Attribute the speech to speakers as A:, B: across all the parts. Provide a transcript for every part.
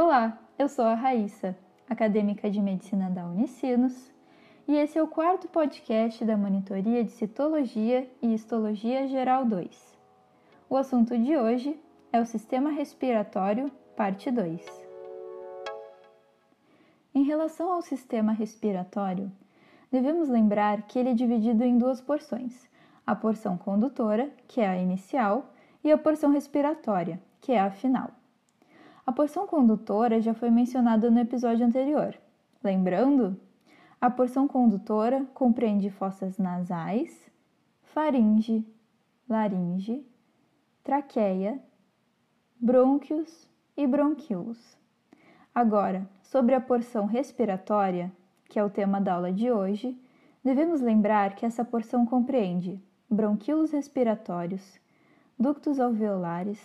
A: Olá, eu sou a Raíssa, acadêmica de medicina da Unicinos, e esse é o quarto podcast da Monitoria de Citologia e Histologia Geral 2. O assunto de hoje é o sistema respiratório, parte 2. Em relação ao sistema respiratório, devemos lembrar que ele é dividido em duas porções: a porção condutora, que é a inicial, e a porção respiratória, que é a final. A porção condutora já foi mencionada no episódio anterior. Lembrando? A porção condutora compreende fossas nasais, faringe, laringe, traqueia, brônquios e bronquíolos. Agora, sobre a porção respiratória, que é o tema da aula de hoje, devemos lembrar que essa porção compreende bronquíolos respiratórios, ductos alveolares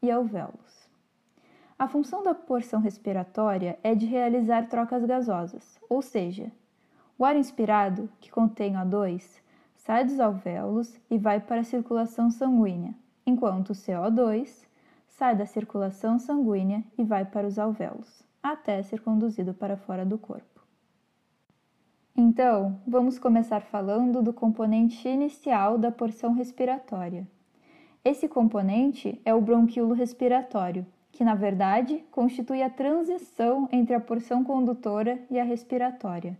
A: e alvéolos. A função da porção respiratória é de realizar trocas gasosas, ou seja, o ar inspirado, que contém O2, sai dos alvéolos e vai para a circulação sanguínea, enquanto o CO2 sai da circulação sanguínea e vai para os alvéolos, até ser conduzido para fora do corpo. Então, vamos começar falando do componente inicial da porção respiratória. Esse componente é o bronquíolo respiratório, que na verdade constitui a transição entre a porção condutora e a respiratória.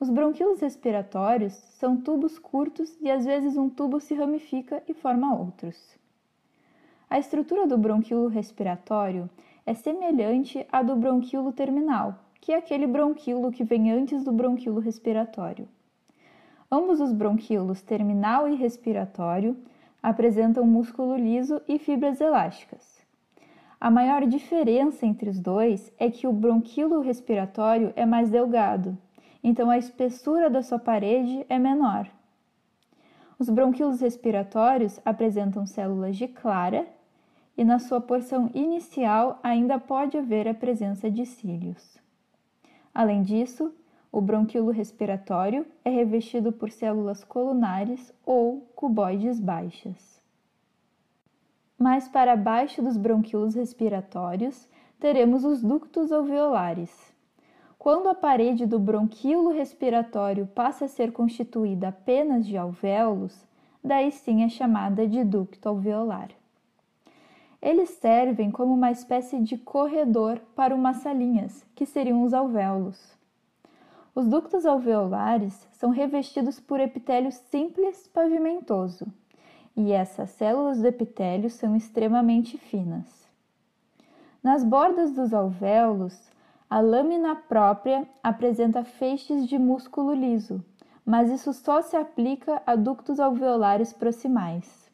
A: Os bronquíolos respiratórios são tubos curtos e às vezes um tubo se ramifica e forma outros. A estrutura do bronquíolo respiratório é semelhante à do bronquíolo terminal, que é aquele bronquíolo que vem antes do bronquíolo respiratório. Ambos os bronquíolos terminal e respiratório apresentam músculo liso e fibras elásticas. A maior diferença entre os dois é que o bronquíolo respiratório é mais delgado, então a espessura da sua parede é menor. Os bronquíolos respiratórios apresentam células de clara e na sua porção inicial ainda pode haver a presença de cílios. Além disso, o bronquíolo respiratório é revestido por células colunares ou cuboides baixas. Mais para baixo dos bronquíolos respiratórios, teremos os ductos alveolares. Quando a parede do bronquíolo respiratório passa a ser constituída apenas de alvéolos, daí sim é chamada de ducto alveolar. Eles servem como uma espécie de corredor para umas salinhas, que seriam os alvéolos. Os ductos alveolares são revestidos por epitélio simples pavimentoso e essas células do epitélio são extremamente finas. Nas bordas dos alvéolos, a lâmina própria apresenta feixes de músculo liso, mas isso só se aplica a ductos alveolares proximais.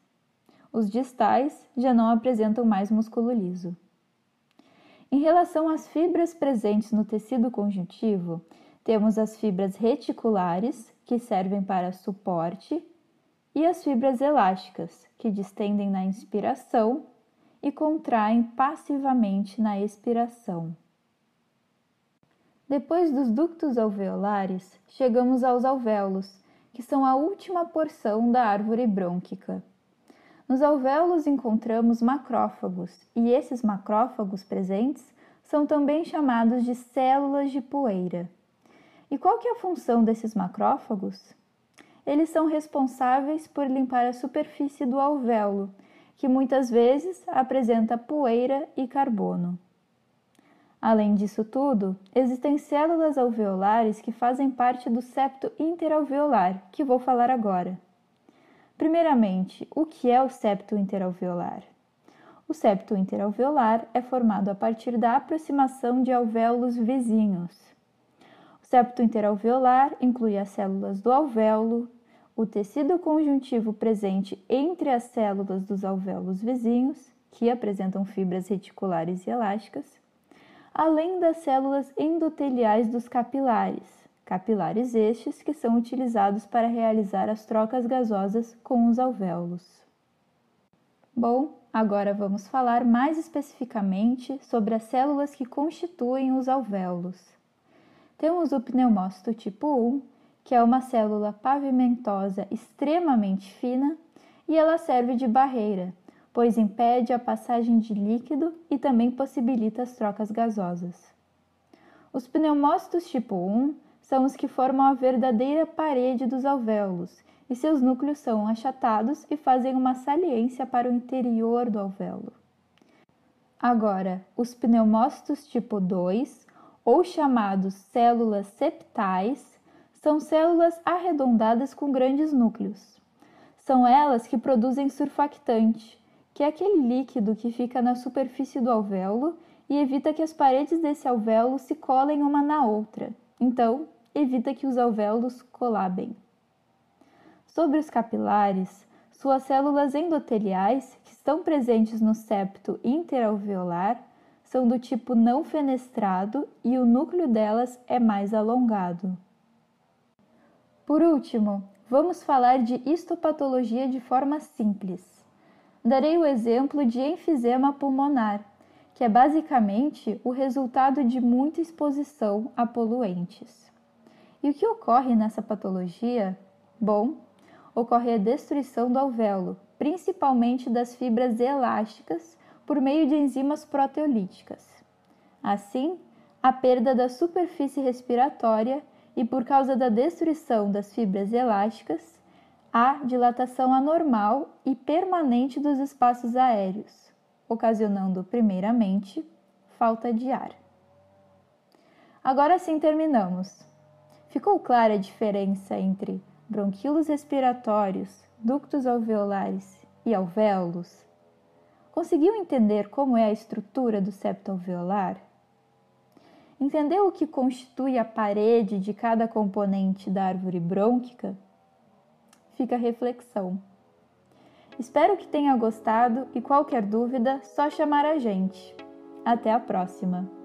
A: Os distais já não apresentam mais músculo liso. Em relação às fibras presentes no tecido conjuntivo, temos as fibras reticulares, que servem para suporte e as fibras elásticas, que distendem na inspiração e contraem passivamente na expiração. Depois dos ductos alveolares, chegamos aos alvéolos, que são a última porção da árvore brônquica. Nos alvéolos encontramos macrófagos, e esses macrófagos presentes são também chamados de células de poeira. E qual que é a função desses macrófagos? Eles são responsáveis por limpar a superfície do alvéolo, que muitas vezes apresenta poeira e carbono. Além disso tudo, existem células alveolares que fazem parte do septo interalveolar, que vou falar agora. Primeiramente, o que é o septo interalveolar? O septo interalveolar é formado a partir da aproximação de alvéolos vizinhos septo interalveolar inclui as células do alvéolo, o tecido conjuntivo presente entre as células dos alvéolos vizinhos, que apresentam fibras reticulares e elásticas, além das células endoteliais dos capilares, capilares estes que são utilizados para realizar as trocas gasosas com os alvéolos. Bom, agora vamos falar mais especificamente sobre as células que constituem os alvéolos. Temos o pneumócito tipo 1, que é uma célula pavimentosa extremamente fina e ela serve de barreira, pois impede a passagem de líquido e também possibilita as trocas gasosas. Os pneumócitos tipo 1 são os que formam a verdadeira parede dos alvéolos e seus núcleos são achatados e fazem uma saliência para o interior do alvéolo. Agora, os pneumócitos tipo 2, ou chamados células septais, são células arredondadas com grandes núcleos. São elas que produzem surfactante, que é aquele líquido que fica na superfície do alvéolo e evita que as paredes desse alvéolo se colem uma na outra. Então, evita que os alvéolos colabem. Sobre os capilares, suas células endoteliais, que estão presentes no septo interalveolar, são do tipo não fenestrado e o núcleo delas é mais alongado. Por último, vamos falar de histopatologia de forma simples. Darei o exemplo de enfisema pulmonar, que é basicamente o resultado de muita exposição a poluentes. E o que ocorre nessa patologia? Bom, ocorre a destruição do alvéolo, principalmente das fibras elásticas, por meio de enzimas proteolíticas. Assim, a perda da superfície respiratória e por causa da destruição das fibras elásticas, há dilatação anormal e permanente dos espaços aéreos, ocasionando, primeiramente, falta de ar. Agora sim terminamos. Ficou clara a diferença entre bronquíolos respiratórios, ductos alveolares e alvéolos? Conseguiu entender como é a estrutura do septo alveolar? Entendeu o que constitui a parede de cada componente da árvore brônquica? Fica a reflexão. Espero que tenha gostado e qualquer dúvida, só chamar a gente. Até a próxima!